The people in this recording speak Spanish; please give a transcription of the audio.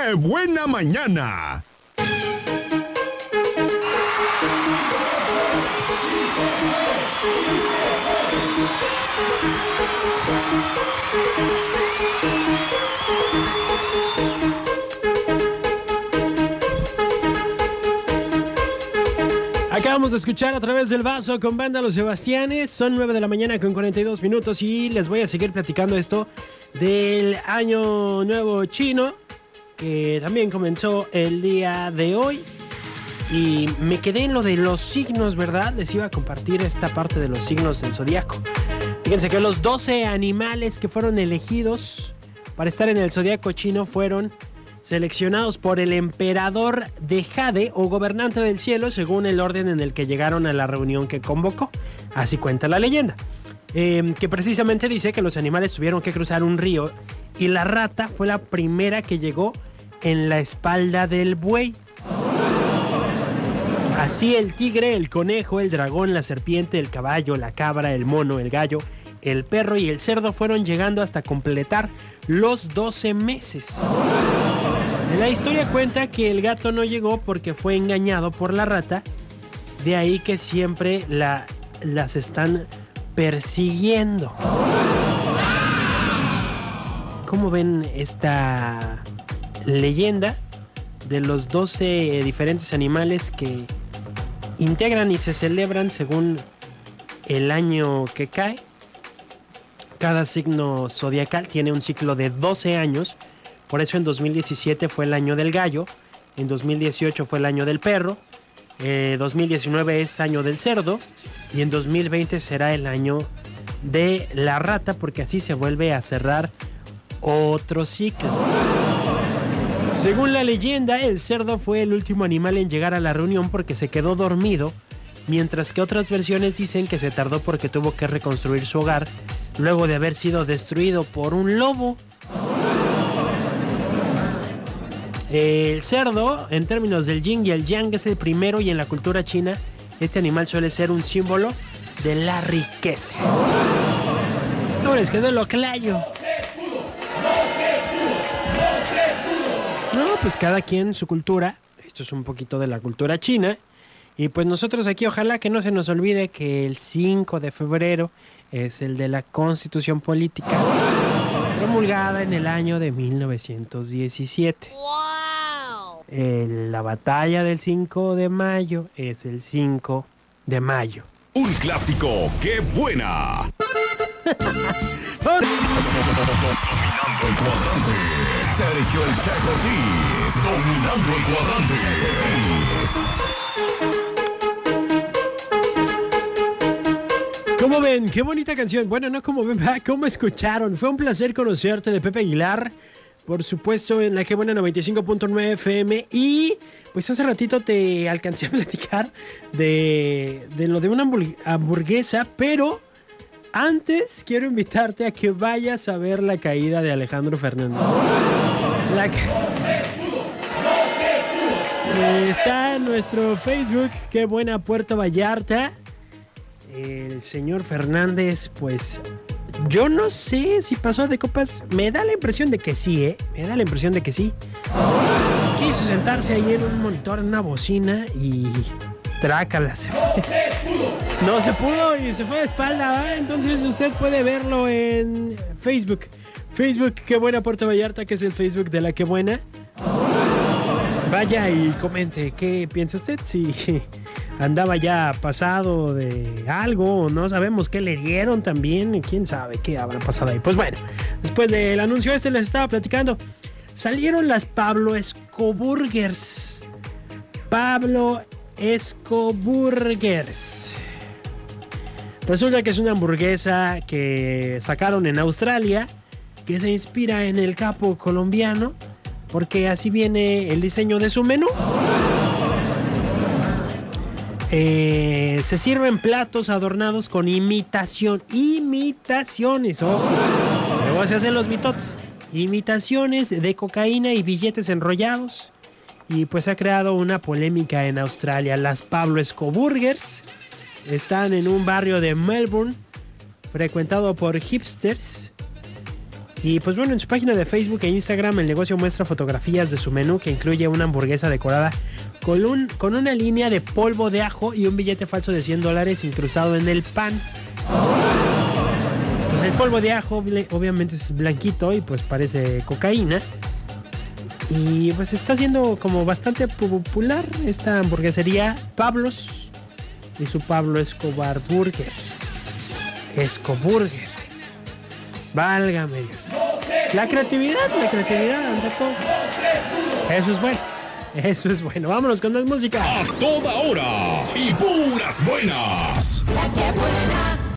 ¡Qué buena mañana! Acabamos de escuchar a través del vaso con Banda Los Sebastianes. Son 9 de la mañana con 42 minutos y les voy a seguir platicando esto del Año Nuevo Chino, que también comenzó el día de hoy. Y me quedé en lo de los signos, ¿verdad? Les iba a compartir esta parte de los signos del zodiaco. Fíjense que los 12 animales que fueron elegidos para estar en el zodiaco chino fueron seleccionados por el emperador de Jade o gobernante del cielo según el orden en el que llegaron a la reunión que convocó. Así cuenta la leyenda. Em, que precisamente dice que los animales tuvieron que cruzar un río y la rata fue la primera que llegó en la espalda del buey. Así el tigre, el conejo, el dragón, la serpiente, el caballo, la cabra, el mono, el gallo, el perro y el cerdo fueron llegando hasta completar los 12 meses. La historia cuenta que el gato no llegó porque fue engañado por la rata, de ahí que siempre la, las están persiguiendo. ¿Cómo ven esta leyenda de los 12 diferentes animales que integran y se celebran según el año que cae? Cada signo zodiacal tiene un ciclo de 12 años por eso en 2017 fue el año del gallo, en 2018 fue el año del perro, 2019 eh, es año del cerdo y en 2020 será el año de la rata porque así se vuelve a cerrar otro ciclo. Según la leyenda, el cerdo fue el último animal en llegar a la reunión porque se quedó dormido, mientras que otras versiones dicen que se tardó porque tuvo que reconstruir su hogar luego de haber sido destruido por un lobo. El cerdo, en términos del yin y el yang, es el primero y en la cultura china este animal suele ser un símbolo de la riqueza. No les quedó lo clayo. No, pues cada quien su cultura. Esto es un poquito de la cultura china. Y pues nosotros aquí ojalá que no se nos olvide que el 5 de febrero es el de la constitución política promulgada en el año de 1917. ¡Wow! la batalla del 5 de mayo es el 5 de mayo. Un clásico, qué buena. Sergio el Checo dominando el cuadrante. ¿Cómo ven? Qué bonita canción. Bueno, no como ven, ¿cómo escucharon? Fue un placer conocerte de Pepe Aguilar. Por supuesto, en la que buena 95.9 FM. Y pues hace ratito te alcancé a platicar de, de lo de una hamburguesa. Pero antes quiero invitarte a que vayas a ver la caída de Alejandro Fernández. La Está en nuestro Facebook. Qué buena Puerto Vallarta el señor Fernández, pues yo no sé si pasó de copas. Me da la impresión de que sí, ¿eh? Me da la impresión de que sí. Quiso sentarse ahí en un monitor, en una bocina y trácala. No se pudo y se fue de espalda. Entonces usted puede verlo en Facebook. Facebook, qué buena Puerto Vallarta, que es el Facebook de la que buena. Vaya y comente qué piensa usted si andaba ya pasado de algo, no sabemos qué le dieron también, quién sabe qué habrá pasado ahí. Pues bueno, después del anuncio este les estaba platicando, salieron las Pablo Escoburgers. Pablo Escoburgers. Resulta que es una hamburguesa que sacaron en Australia, que se inspira en el capo colombiano, porque así viene el diseño de su menú. Eh, se sirven platos adornados con imitación. Imitaciones, ojo. Luego se hacen los mitotes. Imitaciones de cocaína y billetes enrollados. Y pues ha creado una polémica en Australia. Las Pablo Escoburgers están en un barrio de Melbourne frecuentado por hipsters. Y pues bueno, en su página de Facebook e Instagram el negocio muestra fotografías de su menú que incluye una hamburguesa decorada con, un, con una línea de polvo de ajo y un billete falso de 100 dólares incrustado en el pan. Pues el polvo de ajo obviamente es blanquito y pues parece cocaína. Y pues está siendo como bastante popular esta hamburguesería Pablos y su Pablo Escobar Burger. Escoburger. Válgame Dios. La creatividad, la creatividad ante todo. Eso es bueno. Eso es bueno. Vámonos con más música. A toda hora y puras buenas. La que buena.